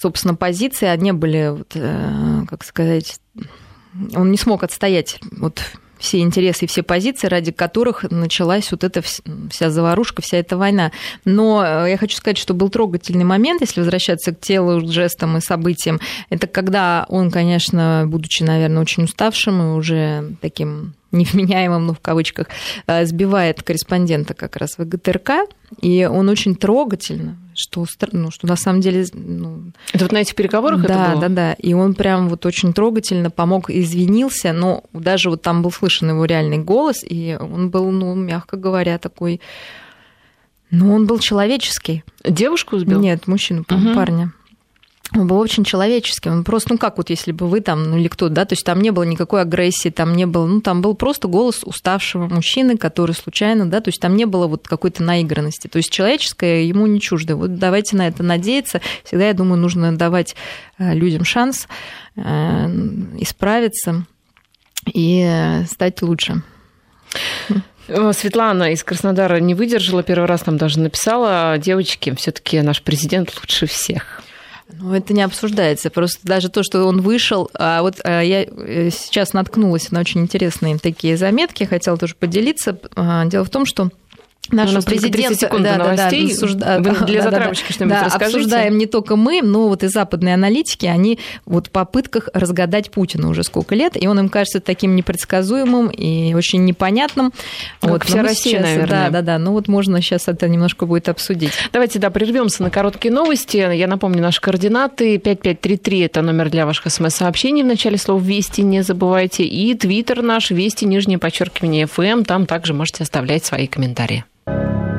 S2: собственно, позиции не были, вот, э, как сказать, он не смог отстоять вот все интересы и все позиции, ради которых началась вот эта вся заварушка, вся эта война. Но э, я хочу сказать, что был трогательный момент, если возвращаться к телу, жестам и событиям. Это когда он, конечно, будучи, наверное, очень уставшим и уже таким (laughs) невменяемым, ну, в кавычках, э, сбивает корреспондента как раз в ГТРК, и он очень трогательно, что, ну, что на самом деле... Ну,
S1: это вот на этих переговорах
S2: да,
S1: это было?
S2: Да, да, да. И он прям вот очень трогательно помог, извинился, но даже вот там был слышен его реальный голос, и он был, ну, мягко говоря, такой... Ну, он был человеческий.
S1: Девушку сбил?
S2: Нет, мужчину, угу. парня он был очень человеческим. Он просто, ну как вот если бы вы там, ну или кто, да, то есть там не было никакой агрессии, там не было, ну там был просто голос уставшего мужчины, который случайно, да, то есть там не было вот какой-то наигранности. То есть человеческое ему не чуждо. Вот давайте на это надеяться. Всегда, я думаю, нужно давать э, людям шанс э, исправиться и стать лучше.
S1: Э, Светлана из Краснодара не выдержала, первый раз там даже написала, девочки, все-таки наш президент лучше всех.
S2: Ну, это не обсуждается. Просто даже то, что он вышел. А вот а, я э, сейчас наткнулась на очень интересные такие заметки, хотела тоже поделиться. А, дело в том, что
S1: Нашего президента, да, да, да, (laughs) для затравочки да, что-нибудь
S2: да,
S1: расскажите.
S2: обсуждаем не только мы, но вот и западные аналитики, они вот в попытках разгадать Путина уже сколько лет, и он им кажется таким непредсказуемым и очень непонятным.
S1: Ну, вот вся Россия, сейчас, наверное.
S2: Да, да, да. Ну вот можно сейчас это немножко будет обсудить.
S1: Давайте, да, прервемся на короткие новости. Я напомню наши координаты. 5533 – это номер для ваших смс-сообщений в начале слова «Вести», не забывайте. И твиттер наш «Вести», нижнее подчеркивание, ФМ. Там также можете оставлять свои комментарии. А,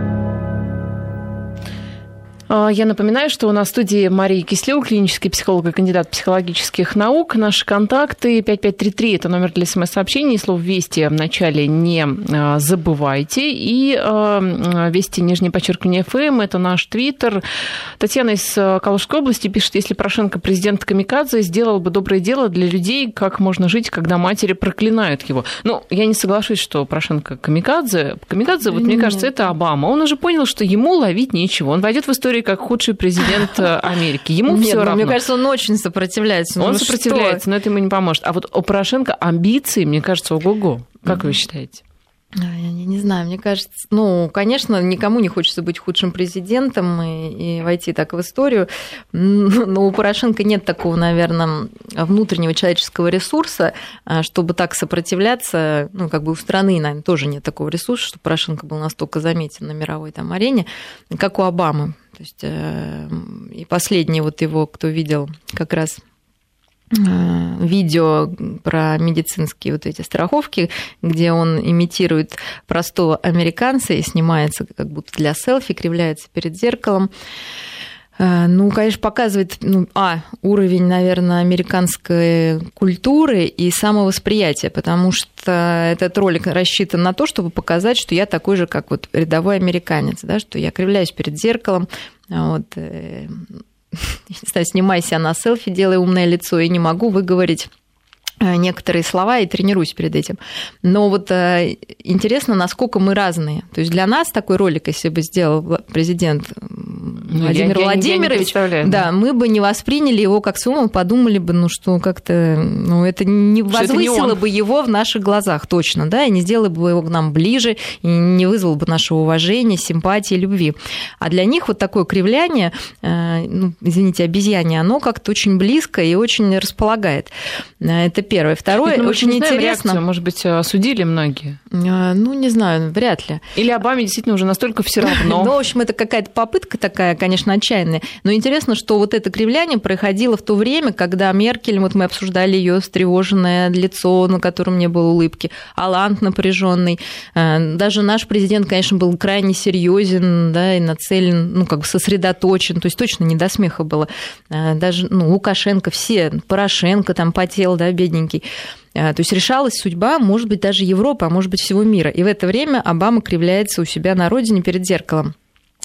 S1: я напоминаю, что у нас в студии Мария Кислева, клинический психолог и кандидат психологических наук. Наши контакты 5533 – это номер для смс-сообщений. Слово «Вести» в начале не а, забывайте. И а, «Вести» нижнее подчеркивание ФМ – это наш твиттер. Татьяна из Калужской области пишет, если Порошенко президент Камикадзе, сделал бы доброе дело для людей, как можно жить, когда матери проклинают его. Ну, я не соглашусь, что Порошенко Камикадзе. Камикадзе, вот мне кажется, это Обама. Он уже понял, что ему ловить нечего. Он войдет в историю как худший президент э, Америки. Ему все ну, равно.
S2: Мне кажется, он очень сопротивляется.
S1: Ну, он сопротивляется, что? но это ему не поможет. А вот у Порошенко амбиции, мне кажется, ого-го. Как mm-hmm. вы считаете?
S2: Я не, не знаю, мне кажется, ну, конечно, никому не хочется быть худшим президентом и, и войти так в историю, но у Порошенко нет такого, наверное, внутреннего человеческого ресурса, а, чтобы так сопротивляться, ну, как бы у страны, наверное, тоже нет такого ресурса, чтобы Порошенко был настолько заметен на мировой там арене, как у Обамы. То есть, э, и последний вот его, кто видел как раз видео про медицинские вот эти страховки, где он имитирует простого американца и снимается как будто для селфи, кривляется перед зеркалом. Э, ну, конечно, показывает, ну, а, уровень, наверное, американской культуры и самовосприятия, потому что этот ролик рассчитан на то, чтобы показать, что я такой же, как вот рядовой американец, да, что я кривляюсь перед зеркалом, вот, э, не знаю, снимай себя на селфи, делай умное лицо, и не могу выговорить э, некоторые слова и тренируюсь перед этим. Но вот э, интересно, насколько мы разные. То есть для нас такой ролик, если бы сделал президент Владимир я, Владимирович, я, я да, мы бы не восприняли его как мы подумали бы, ну что как-то, ну это не возвысило это не бы его в наших глазах точно, да, и не сделало бы его к нам ближе, и не вызвало бы нашего уважения, симпатии, любви. А для них вот такое кривляние, э, ну, извините, обезьяне, оно как-то очень близко и очень располагает. Э, это первое. Второе,
S1: Нет,
S2: ну, очень интересно. Реакцию,
S1: может быть, осудили многие?
S2: Ну, не знаю, вряд ли.
S1: Или Обаме действительно уже настолько все (laughs) равно.
S2: Ну, в общем, это какая-то попытка такая, конечно, отчаянная. Но интересно, что вот это кривляние происходило в то время, когда Меркель, вот мы обсуждали ее встревоженное лицо, на котором не было улыбки, Алант напряженный. Э, даже наш президент, конечно, был крайне серьезен, да, и нацелен, ну, как бы сосредоточен, то есть точно не до смеха было. Э, даже, ну, Лукашенко, все, Порошенко там потел, да, бедненький. Э, то есть решалась судьба, может быть, даже Европы, а может быть, всего мира. И в это время Обама кривляется у себя на родине перед зеркалом.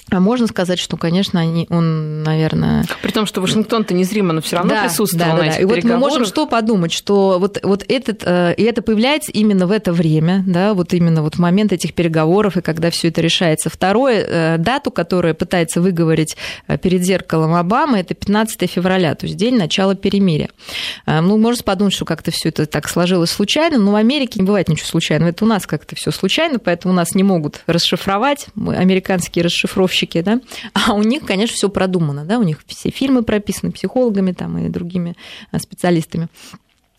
S2: А можно сказать, что, конечно, они, он, наверное...
S1: При том, что Вашингтон-то незримо, но все равно да, присутствовал да, да, на этих
S2: И вот мы можем что подумать, что вот, вот этот, э, и это появляется именно в это время, да, вот именно вот в момент этих переговоров, и когда все это решается. Второе, э, дату, которую пытается выговорить э, перед зеркалом Обама, это 15 февраля, то есть день начала перемирия. Ну, можно подумать, что как-то все это так сложилось случайно, но в Америке не бывает ничего случайного. Это у нас как-то все случайно, поэтому нас не могут расшифровать, американские расшифровщики тестировщики, да, а у них, конечно, все продумано, да, у них все фильмы прописаны психологами там и другими э, специалистами.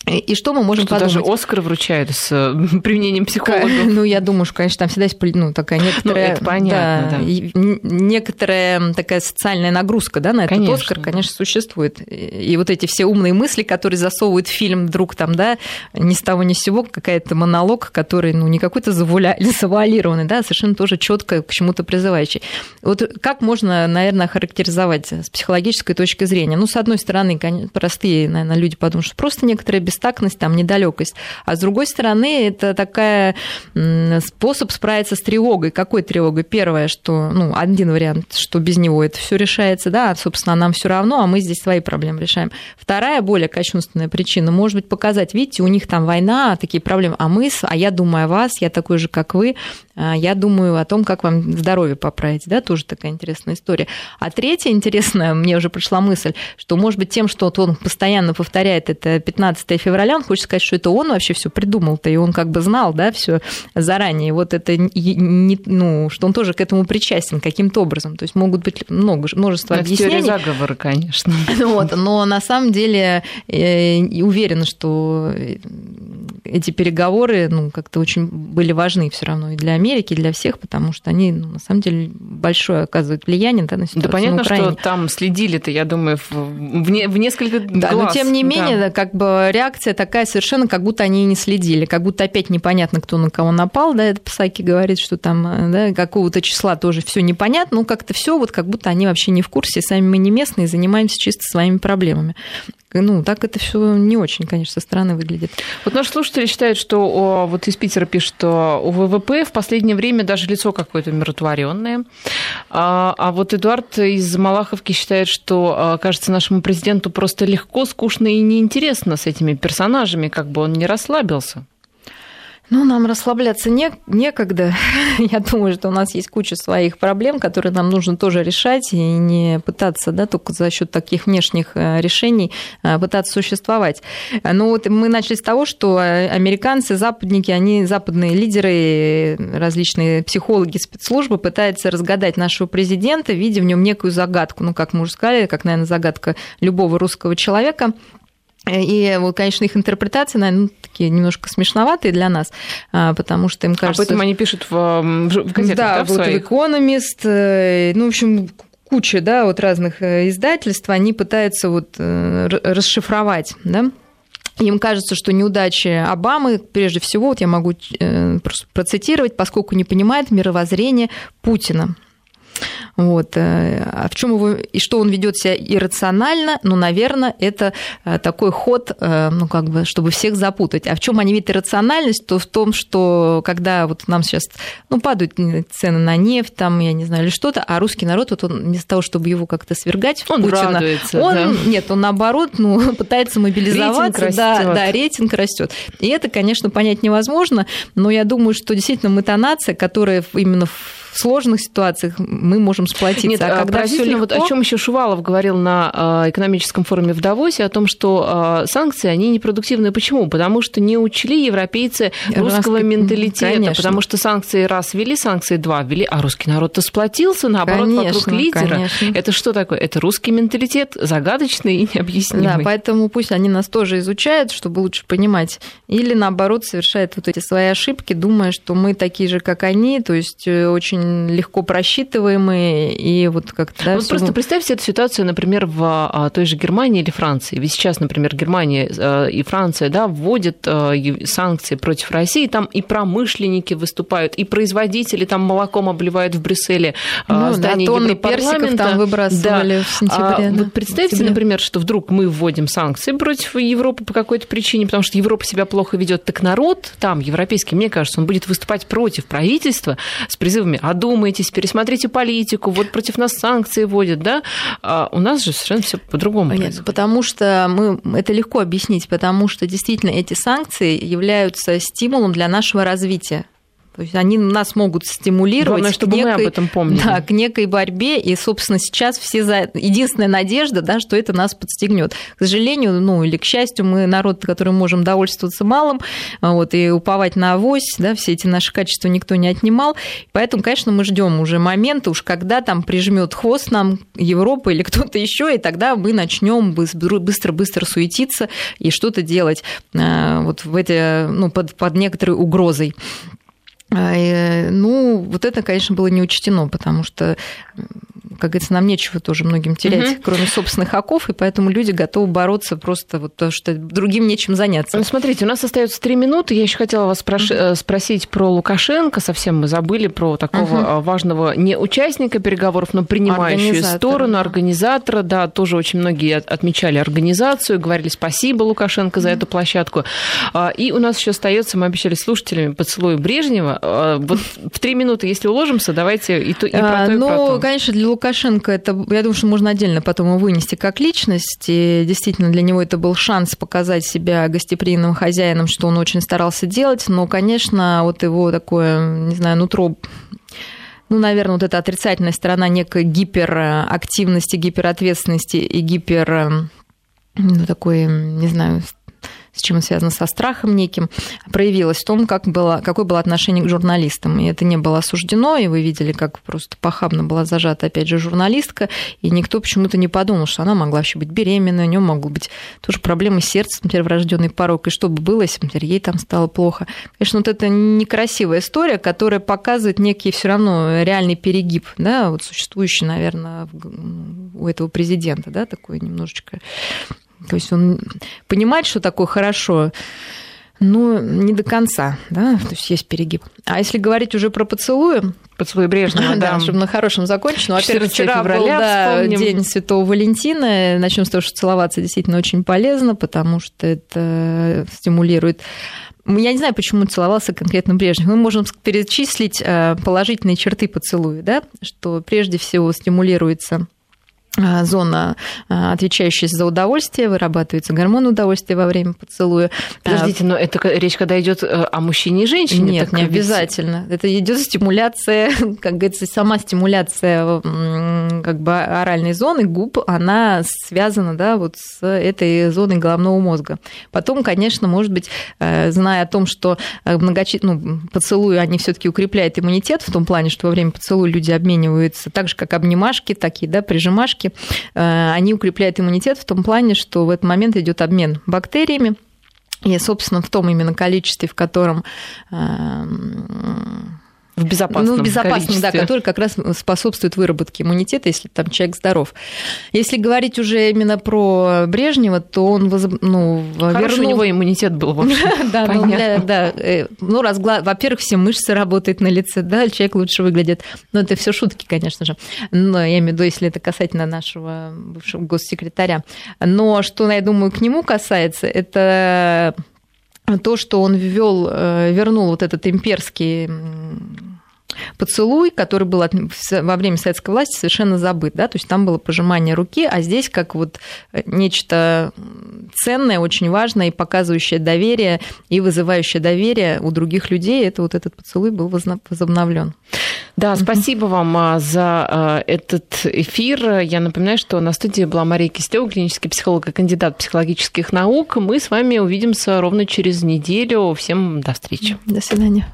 S2: И что мы можем
S1: что
S2: подумать?
S1: Даже Оскар вручают с э, (laughs) применением психологов.
S2: Ну, я думаю, что, конечно, там всегда есть ну, такая некоторая...
S1: Ну, это понятно, да,
S2: да. Некоторая такая социальная нагрузка да, на этот конечно. Оскар, конечно, существует. И вот эти все умные мысли, которые засовывают фильм вдруг там, да, ни с того ни с сего, какая-то монолог, который, ну, не какой-то завуаля... (laughs) завуалированный, да, а совершенно тоже четко к чему-то призывающий. Вот как можно, наверное, характеризовать с психологической точки зрения? Ну, с одной стороны, простые, наверное, люди подумают, что просто некоторые бестактность, там, недалекость. А с другой стороны, это такая способ справиться с тревогой. Какой тревогой? Первое, что, ну, один вариант, что без него это все решается, да, собственно, нам все равно, а мы здесь свои проблемы решаем. Вторая, более кощунственная причина, может быть, показать, видите, у них там война, такие проблемы, а мы, а я думаю о вас, я такой же, как вы, я думаю о том, как вам здоровье поправить, да, тоже такая интересная история. А третья интересная, (laughs) мне уже пришла мысль, что, может быть, тем, что он постоянно повторяет это 15 февраля, он хочет сказать, что это он вообще все придумал-то, и он как бы знал, да, все заранее. Вот это, не, ну, что он тоже к этому причастен каким-то образом. То есть могут быть много, множество
S1: это
S2: объяснений.
S1: Теория заговора, конечно. (laughs)
S2: Вот, но на самом деле э, уверена, что эти переговоры, ну, как-то очень были важны все равно и для Америки, и для всех, потому что они, ну, на самом деле, большое оказывают влияние да, на ситуацию
S1: Да понятно,
S2: на Украине.
S1: что там следили-то, я думаю, в, в, не, в несколько
S2: да,
S1: глаз.
S2: но тем не менее, да. как бы реакция такая совершенно, как будто они и не следили, как будто опять непонятно, кто на кого напал, да, это Псаки говорит, что там, да, какого-то числа тоже все непонятно, ну, как-то все вот как будто они вообще не в курсе, сами мы не местные, занимаемся чисто своими проблемами ну, так это все не очень, конечно, со стороны выглядит.
S1: Вот наши слушатели считают, что вот из Питера пишут, что у ВВП в последнее время даже лицо какое-то умиротворенное. А, а вот Эдуард из Малаховки считает, что, а, кажется, нашему президенту просто легко, скучно и неинтересно с этими персонажами, как бы он не расслабился.
S2: Ну, нам расслабляться не, некогда. (laughs) Я думаю, что у нас есть куча своих проблем, которые нам нужно тоже решать, и не пытаться, да, только за счет таких внешних э, решений э, пытаться существовать. Ну, вот мы начали с того, что э, американцы, западники, они, западные лидеры, различные психологи, спецслужбы пытаются разгадать нашего президента, видя в нем некую загадку. Ну, как мы уже сказали, как, наверное, загадка любого русского человека – и, вот, конечно, их интерпретации, наверное, такие немножко смешноватые для нас, а, потому что им кажется...
S1: Об этом они пишут в, в газетах,
S2: да, да в вот своих? в Economist, э, ну, в общем, куча, да, вот разных э, издательств, они пытаются вот э, расшифровать, да, им кажется, что неудачи Обамы, прежде всего, вот я могу процитировать, поскольку не понимает мировоззрение Путина. Вот. Э, а в чем его и что он ведет себя иррационально? Ну, наверное, это э, такой ход, э, ну, как бы, чтобы всех запутать. А в чем они видят иррациональность? То в том, что когда вот нам сейчас ну, падают цены на нефть, там, я не знаю, или что-то, а русский народ, вот он вместо того, чтобы его как-то свергать,
S1: он Путина, радуется,
S2: он,
S1: да.
S2: нет, он наоборот, ну, (laughs) пытается мобилизоваться, рейтинг да, растет. да, рейтинг растет. И это, конечно, понять невозможно, но я думаю, что действительно мы та нация, которая именно в в сложных ситуациях мы можем сплотиться. Нет,
S1: а когда легко... вот о чем еще Шувалов говорил на экономическом форуме в Давосе, о том, что санкции, они непродуктивны. Почему? Потому что не учли европейцы русского Русский... менталитета, конечно. потому что санкции раз ввели, санкции два ввели, а русский народ-то сплотился, наоборот, конечно, вокруг лидера. Конечно. Это что такое? Это русский менталитет, загадочный и необъяснимый.
S2: Да, поэтому пусть они нас тоже изучают, чтобы лучше понимать. Или, наоборот, совершают вот эти свои ошибки, думая, что мы такие же, как они, то есть э, очень легко просчитываемые, и вот как-то...
S1: Да, вот все... просто представьте эту ситуацию, например, в а, той же Германии или Франции. Ведь сейчас, например, Германия э, и Франция да, вводят э, санкции против России, там и промышленники выступают, и производители там молоком обливают в Брюсселе
S2: ну, здание да, тонны персиков там выбрасывали да. в сентябре. А,
S1: да, вот представьте, сентябре. например, что вдруг мы вводим санкции против Европы по какой-то причине, потому что Европа себя плохо ведет, так народ там, европейский, мне кажется, он будет выступать против правительства с призывами «одумайтесь, пересмотрите политику, вот против нас санкции вводят», да? А у нас же совершенно все по-другому
S2: Нет, потому что мы, это легко объяснить, потому что действительно эти санкции являются стимулом для нашего развития. То есть они нас могут стимулировать
S1: Главное, чтобы к некой, мы об этом помнили.
S2: Да, к некой борьбе. И, собственно, сейчас все за... единственная надежда, да, что это нас подстегнет. К сожалению, ну или к счастью, мы народ, который можем довольствоваться малым, вот, и уповать на авось, да, все эти наши качества никто не отнимал. Поэтому, конечно, мы ждем уже момента, уж когда там прижмет хвост нам Европа или кто-то еще, и тогда мы начнем быстро-быстро суетиться и что-то делать э, вот в эти, ну, под, под некоторой угрозой. Э, ну, вот это, конечно, было не учтено, потому что как говорится, нам нечего тоже многим терять, угу. кроме собственных оков, и поэтому люди готовы бороться просто вот то, что другим нечем заняться.
S1: Ну, смотрите, у нас остается три минуты. Я еще хотела вас спрош... угу. спросить про Лукашенко. Совсем мы забыли про такого угу. важного не участника переговоров, но принимающую сторону, организатора. Да, тоже очень многие отмечали организацию, говорили спасибо Лукашенко за угу. эту площадку. А, и у нас еще остается, мы обещали слушателями поцелуй Брежнева. А, вот в три минуты, если уложимся, давайте и, то, и про то, и
S2: ну,
S1: про
S2: то. конечно, для Лукашенко Лукашенко, это, я думаю, что можно отдельно потом его вынести как личность. И действительно, для него это был шанс показать себя гостеприимным хозяином, что он очень старался делать. Но, конечно, вот его такое, не знаю, нутро ну, наверное, вот эта отрицательная сторона некой гиперактивности, гиперответственности и гипер ну, такой, не знаю, с чем связано со страхом неким, проявилось в том, как было, какое было отношение к журналистам. И это не было осуждено, и вы видели, как просто похабно была зажата, опять же, журналистка, и никто почему-то не подумал, что она могла вообще быть беременной, у нее могло быть тоже проблемы с сердцем, например, врожденный порог, и что бы было, если, например, ей там стало плохо. Конечно, вот это некрасивая история, которая показывает некий все равно реальный перегиб, да, вот существующий, наверное, у этого президента, да, такой немножечко то есть он понимает, что такое хорошо, но не до конца, да, то есть есть перегиб. А если говорить уже про поцелуи,
S1: поцелуй Брежнева, (laughs)
S2: да, да, чтобы на хорошем закончить. Ну, во-первых, вчера февраля, был да, День Святого Валентина. Начнем с того, что целоваться действительно очень полезно, потому что это стимулирует я не знаю, почему целовался конкретно Брежнев. Мы можем перечислить э, положительные черты поцелуя, да, что прежде всего стимулируется зона, а, отвечающая за удовольствие, вырабатывается гормон удовольствия во время поцелуя.
S1: Подождите, но это речь, когда идет э, о мужчине и женщине?
S2: Нет, не обязательно. Ведь... Это идет стимуляция, (laughs) как говорится, сама стимуляция как бы оральной зоны губ, она связана, да, вот с этой зоной головного мозга. Потом, конечно, может быть, э, зная о том, что э, многочи... ну, поцелуи, они все таки укрепляют иммунитет в том плане, что во время поцелуя люди обмениваются так же, как обнимашки, такие, да, прижимашки, Э, они укрепляют иммунитет в том плане, что в этот момент идет обмен бактериями, и, собственно, в том именно количестве, в котором
S1: в безопасном
S2: Ну, в безопасном, да, который как раз способствует выработке иммунитета, если там человек здоров. Если говорить уже именно про Брежнева, то он воз... ну,
S1: Хороший вернул... у него иммунитет был, в общем. (laughs)
S2: Да, ну, да. Э, ну, разгла... во-первых, все мышцы работают на лице, да, человек лучше выглядит. Но это все шутки, конечно же. Но я имею в виду, если это касательно нашего бывшего госсекретаря. Но что, я думаю, к нему касается, это то, что он ввел, э, вернул вот этот имперский поцелуй, который был во время советской власти совершенно забыт, да, то есть там было пожимание руки, а здесь как вот э, нечто ценное, очень важное и показывающее доверие и вызывающее доверие у других людей, это вот этот поцелуй был возобновлен.
S1: Да, спасибо вам а, за а, этот эфир. Я напоминаю, что на студии была Мария Кистева, клинический психолог и кандидат психологических наук. Мы с вами увидимся ровно через неделю. Всем до встречи.
S2: До свидания.